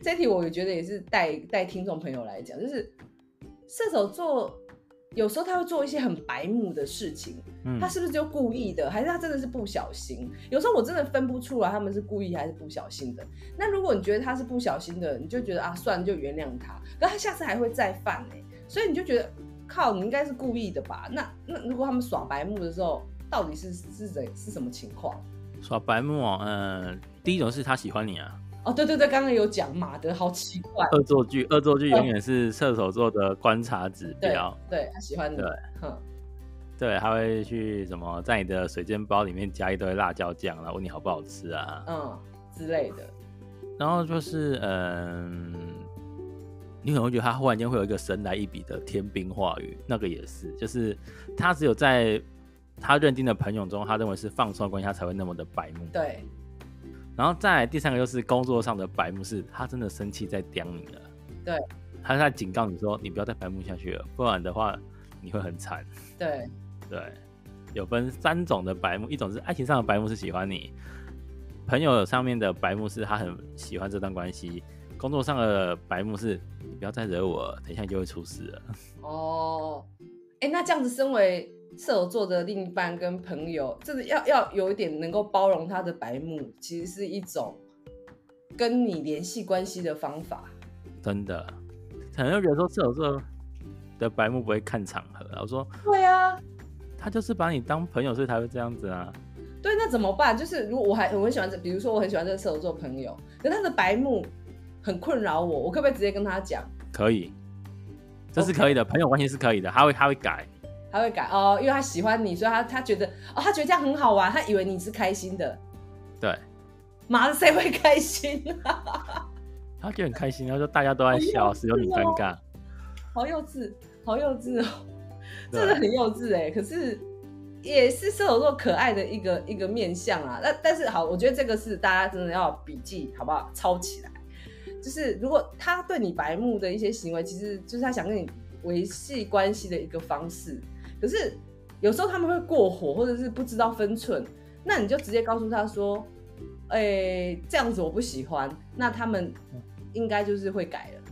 这一题我觉得也是带带听众朋友来讲，就是射手座有时候他会做一些很白目的事情，嗯，他是不是就故意的，还是他真的是不小心？有时候我真的分不出来他们是故意还是不小心的。那如果你觉得他是不小心的，你就觉得啊，算了，就原谅他。可他下次还会再犯欸，所以你就觉得靠，你应该是故意的吧？那那如果他们耍白目的时候，到底是是谁是什么情况？耍白目哦，嗯，第一种是他喜欢你啊。哦，对对对，刚刚有讲马德，好奇怪。恶作剧，恶作剧永远是射手座的观察指标。对，对他喜欢你。对，对，他会去什么，在你的水煎包里面加一堆辣椒酱，然后问你好不好吃啊，嗯之类的。然后就是，嗯，你可能会觉得他忽然间会有一个神来一笔的天兵话语，那个也是，就是他只有在。他认定的朋友中，他认为是放松关系，他才会那么的白目。对。然后再来第三个就是工作上的白目，是他真的生气在刁你了。对。他在警告你说，你不要再白目下去了，不然的话你会很惨。对。对。有分三种的白目，一种是爱情上的白目，是喜欢你；朋友上面的白目，是他很喜欢这段关系；工作上的白目，是你不要再惹我，等一下就会出事了。哦。哎，那这样子，身为射手座的另一半跟朋友，就是要要有一点能够包容他的白目，其实是一种跟你联系关系的方法。真的，可能有人说射手座的白目不会看场合，我说对啊，他就是把你当朋友，所以才会这样子啊。对，那怎么办？就是如果我还我很喜欢这，比如说我很喜欢这个射手座朋友，可是他的白目很困扰我，我可不可以直接跟他讲？可以，这是可以的.朋友关系是可以的，他会他会改，他会改哦，因为他喜欢你，所以他他觉得哦，他觉得这样很好玩，他以为你是开心的。对，妈的，谁会开心啊？他觉得很开心，然后就大家都在笑，只有你尴尬。好幼稚，好幼稚哦，真的很幼稚哎，可是。也是射手座可爱的一个一个面相啊，那但是好，我觉得这个是大家真的要笔记好不好？抄起来。就是如果他对你白目的一些行为，其实就是他想跟你维系关系的一个方式。可是有时候他们会过火，或者是不知道分寸，那你就直接告诉他说：“哎、欸，这样子我不喜欢。”那他们应该就是会改了。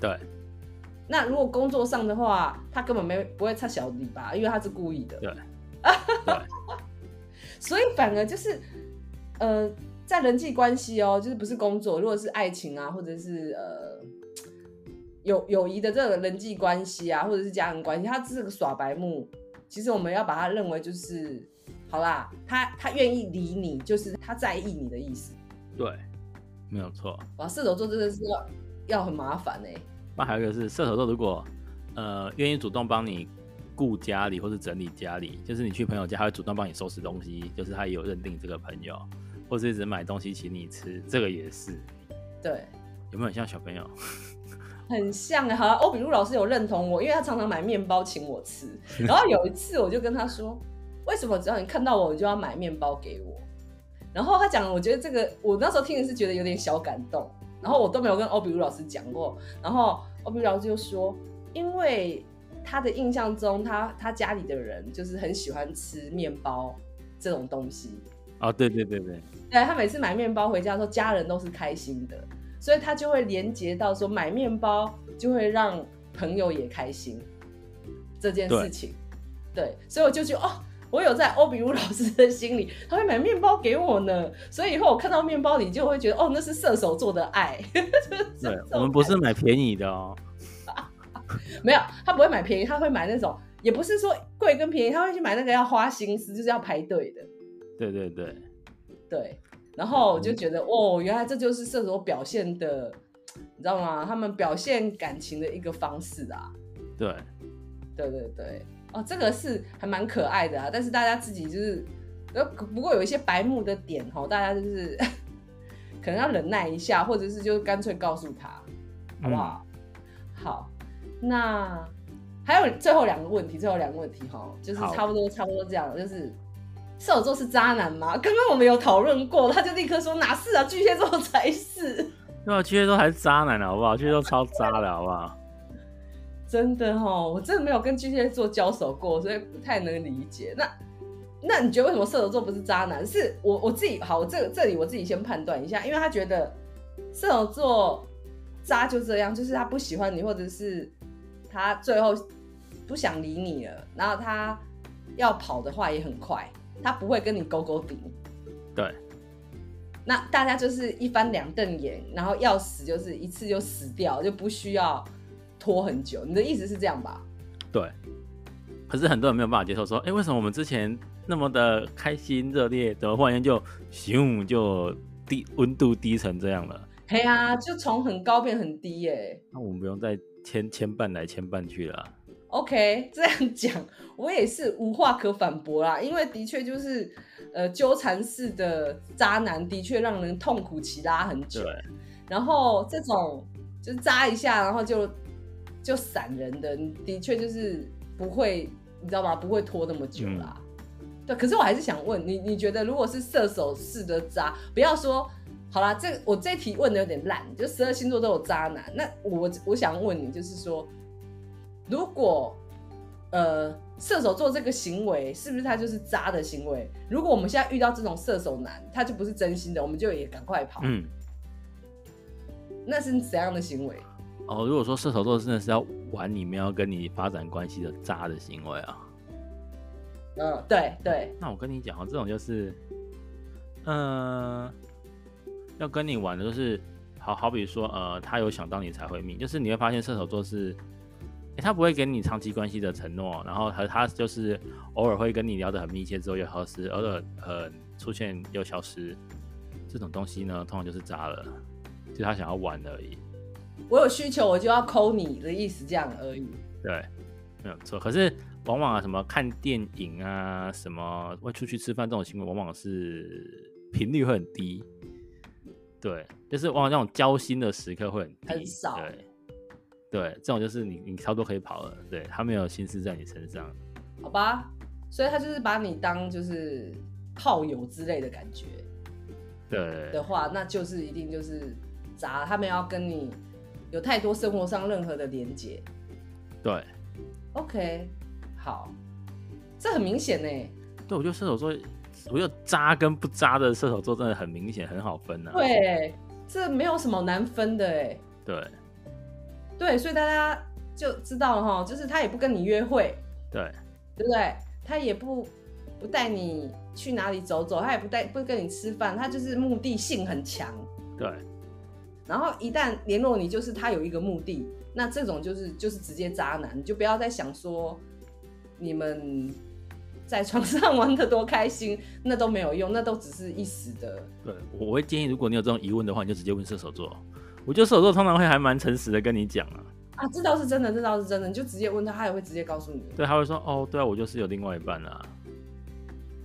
对。那如果工作上的话，他根本没不会插小李吧，因为他是故意的。对。所以反而就是，呃，在人际关系哦，就是不是工作，如果是爱情啊，或者是呃友友谊的这个人际关系啊，或者是家人关系，他这个耍白目，其实我们要把他认为就是，好啦，他他愿意理你，就是他在意你的意思。对，没有错。哇，射手座真的是要要很麻烦哎。那还有一个是射手座，如果呃愿意主动帮你。顾家里或是整理家里，就是你去朋友家，他会主动帮你收拾东西，就是他也有认定这个朋友，或是一直买东西请你吃，这个也是。对，有没有很像小朋友？很像啊，好像欧比路老师有认同我，因为他常常买面包请我吃。然后有一次我就跟他说，为什么只要你看到我，你就要买面包给我？然后他讲，我觉得这个我那时候听的是觉得有点小感动，然后我都没有跟欧比路老师讲过。然后欧比路老师就说，因为。他的印象中，他他家里的人就是很喜欢吃面包这种东西。哦，对对对对，对，他每次买面包回家的时候，家人都是开心的，所以他就会连接到说买面包就会让朋友也开心这件事情。对，对，所以我就觉得哦，我有在欧比乌老师的心里，他会买面包给我呢。所以以后我看到面包你就会觉得哦，那是射手座的爱。对，我们不是买便宜的哦。没有，他不会买便宜，他会买那种，也不是说贵跟便宜，他会去买那个要花心思，就是要排队的。对对对，对。然后我就觉得，嗯、哦，原来这就是射手表现的，你知道吗？他们表现感情的一个方式啊。对，对对对，哦，这个是还蛮可爱的啊。但是大家自己就是，不过有一些白目的点哦，大家就是 可能要忍耐一下，或者是就干脆告诉他，好不好？嗯、好。那还有最后两个问题，最后两个问题哈，就是差不多差不多这样，就是射手座是渣男吗？刚刚我们有讨论过，他就立刻说哪是啊，巨蟹座才是。对啊，巨蟹座还是渣男好不好？巨蟹座超渣的好不好？真的哦，我真的没有跟巨蟹座交手过，所以不太能理解。那那你觉得为什么射手座不是渣男？是我我自己好，我这这里我自己先判断一下，因为他觉得射手座渣就这样，就是他不喜欢你，或者是。他最后不想理你了，然后他要跑的话也很快，他不会跟你勾勾顶。对，那大家就是一翻两瞪眼，然后要死就是一次就死掉，就不需要拖很久。你的意思是这样吧？对。可是很多人没有办法接受，说，哎，为什么我们之前那么的开心热烈，怎么忽然间就咻就低温度低成这样了？嘿啊，就从很高变很低耶。那我们不用再。牵牵绊来牵绊去了。OK，这样讲我也是无话可反驳啦，因为的确就是呃纠缠式的渣男，的确让人痛苦期拉很久。对然后这种就是渣一下，然后就就散人的，的确就是不会，你知道吗？不会拖那么久啦。嗯、对，可是我还是想问你，你觉得如果是射手式的渣，不要说。好啦，这我这题问的有点烂，就十二星座都有渣男。那我我想问你，就是说，如果呃射手座这个行为是不是他就是渣的行为？如果我们现在遇到这种射手男，他就不是真心的，我们就也赶快跑。嗯，那是怎样的行为？哦，如果说射手座真的是要玩你们要跟你发展关系的渣的行为啊？嗯，对对。那我跟你讲啊，这种就是，嗯、呃。要跟你玩的就是，好好比说，呃，他有想到你才会命，就是你会发现射手座是，欸，他不会给你长期关系的承诺，然后和他就是偶尔会跟你聊得很密切之后又消失，偶尔呃出现又消失，这种东西呢，通常就是渣了，就他想要玩而已。我有需求，我就要抠你的意思，这样而已。对，没有错。可是往往啊，什么看电影啊，什么会出去吃饭这种行为，往往是频率会很低。对，就是往往那种交心的时刻会很低，很少。对，对，这种就是你你差不多可以跑了。对，他没有心思在你身上。好吧，所以他就是把你当就是炮友之类的感觉。对。的话，那就是一定就是渣，他们要跟你。有太多生活上任何的连接，对，OK，好，这很明显呢。对，我觉得射手座，我觉得渣跟不渣的射手座真的很明显，很好分啊。对，这没有什么难分的哎。对，对，所以大家就知道了哈，就是他也不跟你约会，对，对不对？他也不不带你去哪里走走，他也不带不跟你吃饭，他就是目的性很强。对。然后一旦联络你，就是他有一个目的，那这种就是就是直接渣男，你就不要再想说你们在床上玩的多开心，那都没有用，那都只是一时的。对，我会建议，如果你有这种疑问的话，你就直接问射手座。我觉得射手座通常会还蛮诚实的跟你讲啊。啊，这倒是真的，这倒是真的，你就直接问他，他也会直接告诉你。对，他会说哦，对啊，我就是有另外一半啊，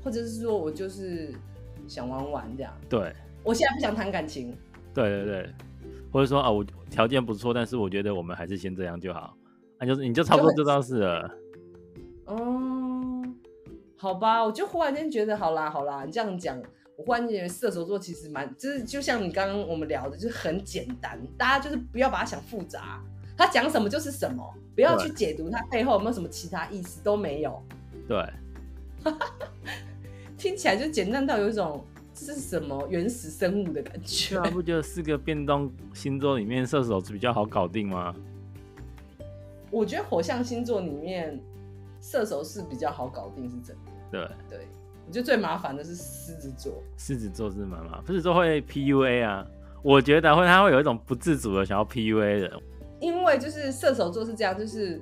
或者是说我就是想玩玩这样。对，我现在不想谈感情。对对对。或者说啊，我条件不错，但是我觉得我们还是先这样就好。那、啊、就是你就差不多这道是了。嗯，好吧，我就忽然间觉得，好啦好啦，你这样讲，我忽然间觉得射手座其实蛮，就是就像你刚刚我们聊的，就是很简单，大家就是不要把它想复杂，他讲什么就是什么，不要去解读他背后有没有什么其他意思，都没有。对，听起来就简单到有一种。这是什么原始生物的感觉？那不就四个变动星座里面射手比较好搞定吗？我觉得火象星座里面射手是比较好搞定，是真的。对对，我觉得最麻烦的是狮子座。狮子座是蛮麻烦，狮子座会 PUA 啊，我觉得会他会有一种不自主的想要 PUA 的。因为就是射手座是这样，就是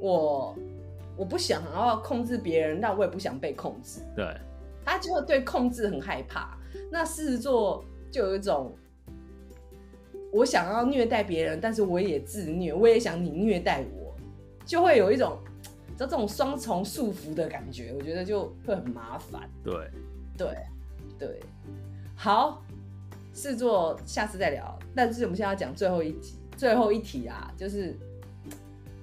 我我不想要控制别人，但我也不想被控制。对。他就会对控制很害怕，那狮子座就有一种，我想要虐待别人，但是我也自虐，我也想你虐待我，就会有一种，这种双重束缚的感觉，我觉得就会很麻烦。对，对，对，好，试做下次再聊。但是我们现在要讲最后一集，最后一题啊，就是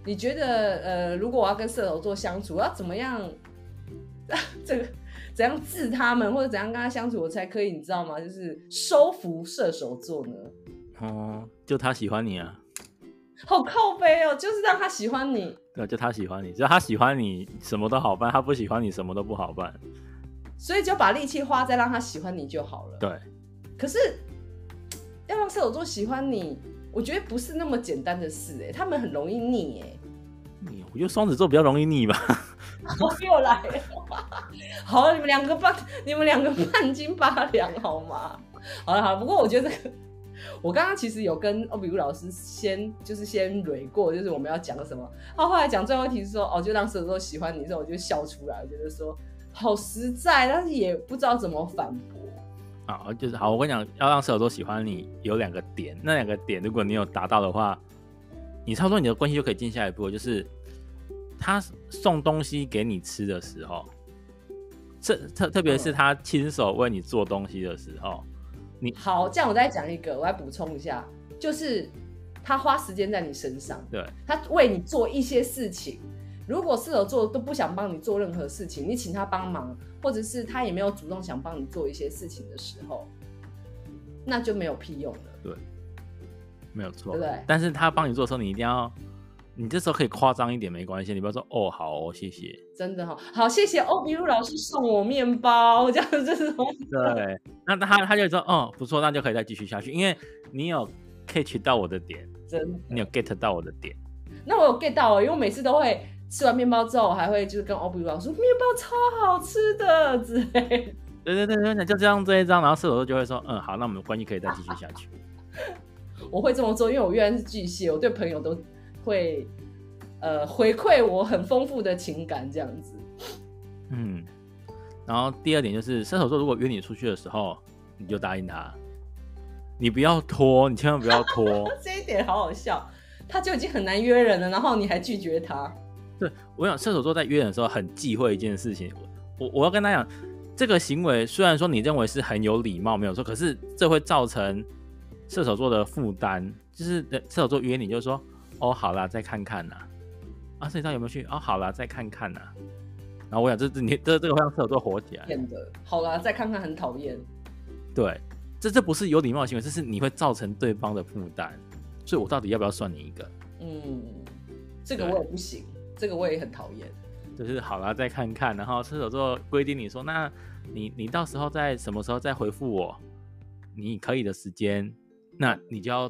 你觉得，呃，如果我要跟射手座相处，我要怎么样？这个。怎样治他们，或者怎样跟他相处，我才可以，你知道吗？就是收服射手座呢？哦，就他喜欢你啊，好靠背哦，就是让他喜欢你。对，就他喜欢你，只要他喜欢你，什么都好办；他不喜欢你，什么都不好办。所以就把力气花在让他喜欢你就好了。对。可是要让射手座喜欢你，我觉得不是那么简单的事哎，他们很容易腻哎。我觉得双子座比较容易腻吧。又来了，好，你们两个半，你们两个半斤八两，好吗？好了好了，不过我觉得这个，我刚刚其实有跟欧比乌老师先就是先蕊过，就是我们要讲什么。他后来讲最后一题是说，哦，就让射手座喜欢你之后，我就笑出来，觉得说好实在，但是也不知道怎么反驳。啊，就是好，我跟你讲，要让射手座喜欢你，有两个点，那两个点，如果你有达到的话，你差不多你的关系就可以进下一步，就是。他送东西给你吃的时候，这特特别是他亲手为你做东西的时候，你好，这样我再讲一个，我来补充一下，就是他花时间在你身上，对，他为你做一些事情。如果射手座都不想帮你做任何事情，你请他帮忙，或者是他也没有主动想帮你做一些事情的时候，那就没有屁用了。对，没有错，对不对？但是他帮你做的时候，你一定要。你这时候可以夸张一点，没关系。你不要说哦，好哦，谢谢。真的好，好谢谢欧比如老师送我面包，这样子这种。对，那他他就说，哦，不错，那就可以再继续下去，因为你有 catch 到我的点，真的，你有 get 到我的点。那我有 get 到哦，因为我每次都会吃完面包之后，还会就是跟欧比如老师说，面包超好吃的之类。对对对对，就这样这一张，然后射手座就会说，嗯，好，那我们关系可以再继续下去。我会这么做，因为我原来是巨蟹，我对朋友都。会呃回馈我很丰富的情感这样子。嗯，然后第二点就是射手座如果约你出去的时候，你就答应他，你不要拖，你千万不要拖。这一点好好笑，他就已经很难约人了，然后你还拒绝他。对，我想射手座在约人的时候很忌讳一件事情，我我要跟他讲，这个行为虽然说你认为是很有礼貌，没有错，可是这会造成射手座的负担，就是射手座约你就说，哦，好啦，再看看呐，啊，谁知道有没有去？哦，好啦，再看看呐，然后我想这这你这这个会让射手座火起来，真的，好啦，再看看很讨厌，对，这这不是有礼貌的行为，这是你会造成对方的负担，所以我到底要不要算你一个？嗯，这个我也不行。这个我也很讨厌，就是好了再看看，然后射手座规定你说，那你你到时候在什么时候再回复我，你可以的时间，那你就要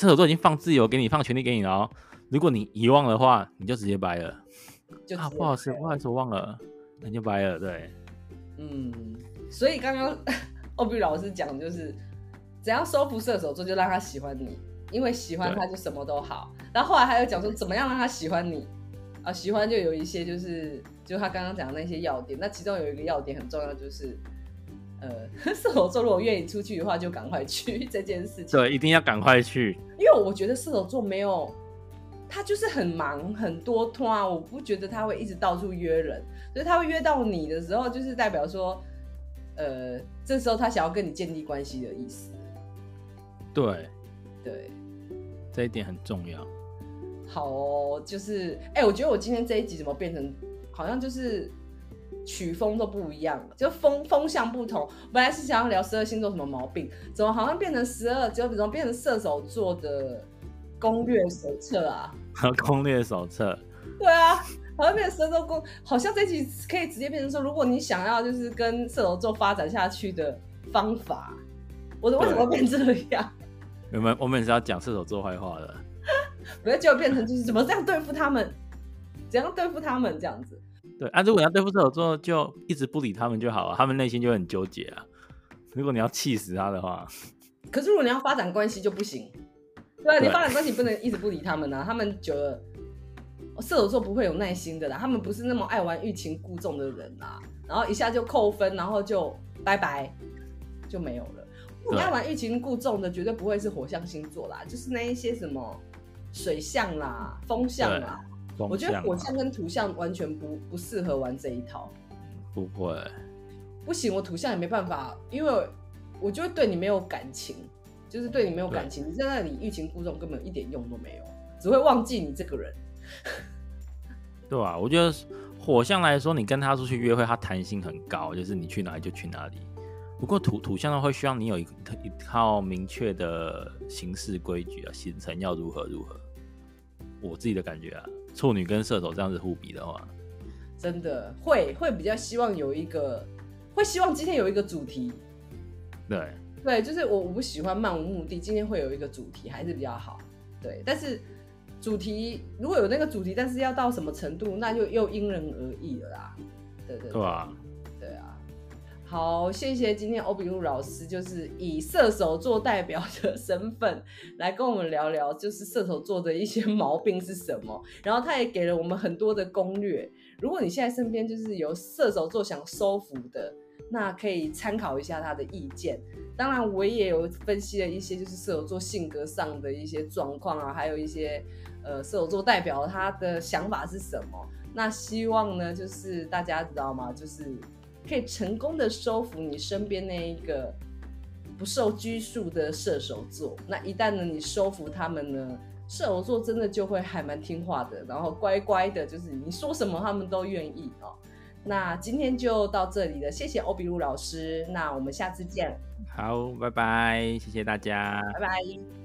射手座已经放自由给你放权利给你了哦，如果你遗忘的话，你就直接掰了，就啊不好意思不好意思我忘了，那就掰了对，嗯，所以刚刚 欧比老师讲就是，怎样收服射手座就让他喜欢你，因为喜欢他就什么都好，然后后来还有讲说怎么样让他喜欢你。啊，喜欢就有一些，就是就他刚刚讲的那些要点。那其中有一个要点很重要，就是呃，射手座如果愿意出去的话，就赶快去 这件事情。对，一定要赶快去。因为我觉得射手座没有，他就是很忙很多拖啊，我不觉得他会一直到处约人，所以他会约到你的时候，就是代表说，呃，这时候他想要跟你建立关系的意思。对，对，这一点很重要。好哦，就是哎、欸，我觉得我今天这一集怎么变成好像就是曲风都不一样了，就风风向不同。本来是想要聊十二星座什么毛病，怎么好像变成十二，就怎么变成射手座的攻略手册啊？攻略手册？对啊，好像变成射手攻，好像这一集可以直接变成说，如果你想要就是跟射手座发展下去的方法，我的为什么变这样？我们我们也是要讲射手座坏话的。不要就变成就是怎么这样对付他们，怎样对付他们这样子。对啊，如果你要对付射手座，就一直不理他们就好了，他们内心就很纠结啊。如果你要气死他的话，可是如果你要发展关系就不行。对啊，你发展关系不能一直不理他们啊，他们久了，射手座不会有耐心的啦，他们不是那么爱玩欲擒故纵的人啦，然后一下就扣分，然后就拜拜就没有了。你爱玩欲擒故纵的绝对不会是火象星座啦，就是那一些什么。水象啦，风象啦，象我觉得火象跟土象完全不不适合玩这一套。不会，不行，我土象也没办法，因为我就会对你没有感情，就是对你没有感情，你在那里欲擒故纵，根本一点用都没有，只会忘记你这个人。对啊，我觉得火象来说，你跟他出去约会，他弹性很高，就是你去哪里就去哪里。不过土土象的会需要你有一一套明确的行事规矩啊，行程要如何如何。我自己的感觉啊，处女跟射手这样子互比的话，真的会会比较希望有一个，会希望今天有一个主题。对对，就是我我不喜欢漫无目的，今天会有一个主题还是比较好。对，但是主题如果有那个主题，但是要到什么程度，那就又因人而异了啦。对对对。对啊好，谢谢今天欧比路老师，就是以射手座代表的身份来跟我们聊聊，就是射手座的一些毛病是什么。然后他也给了我们很多的攻略。如果你现在身边就是有射手座想收服的，那可以参考一下他的意见。当然，我也有分析了一些就是射手座性格上的一些状况啊，还有一些呃射手座代表他的想法是什么。那希望呢，就是大家知道吗？就是。可以成功的收服你身边那一个不受拘束的射手座。那一旦呢，你收服他们呢，射手座真的就会还蛮听话的，然后乖乖的，就是你说什么他们都愿意哦。那今天就到这里了，谢谢欧比路老师，那我们下次见。好，拜拜，谢谢大家，拜拜。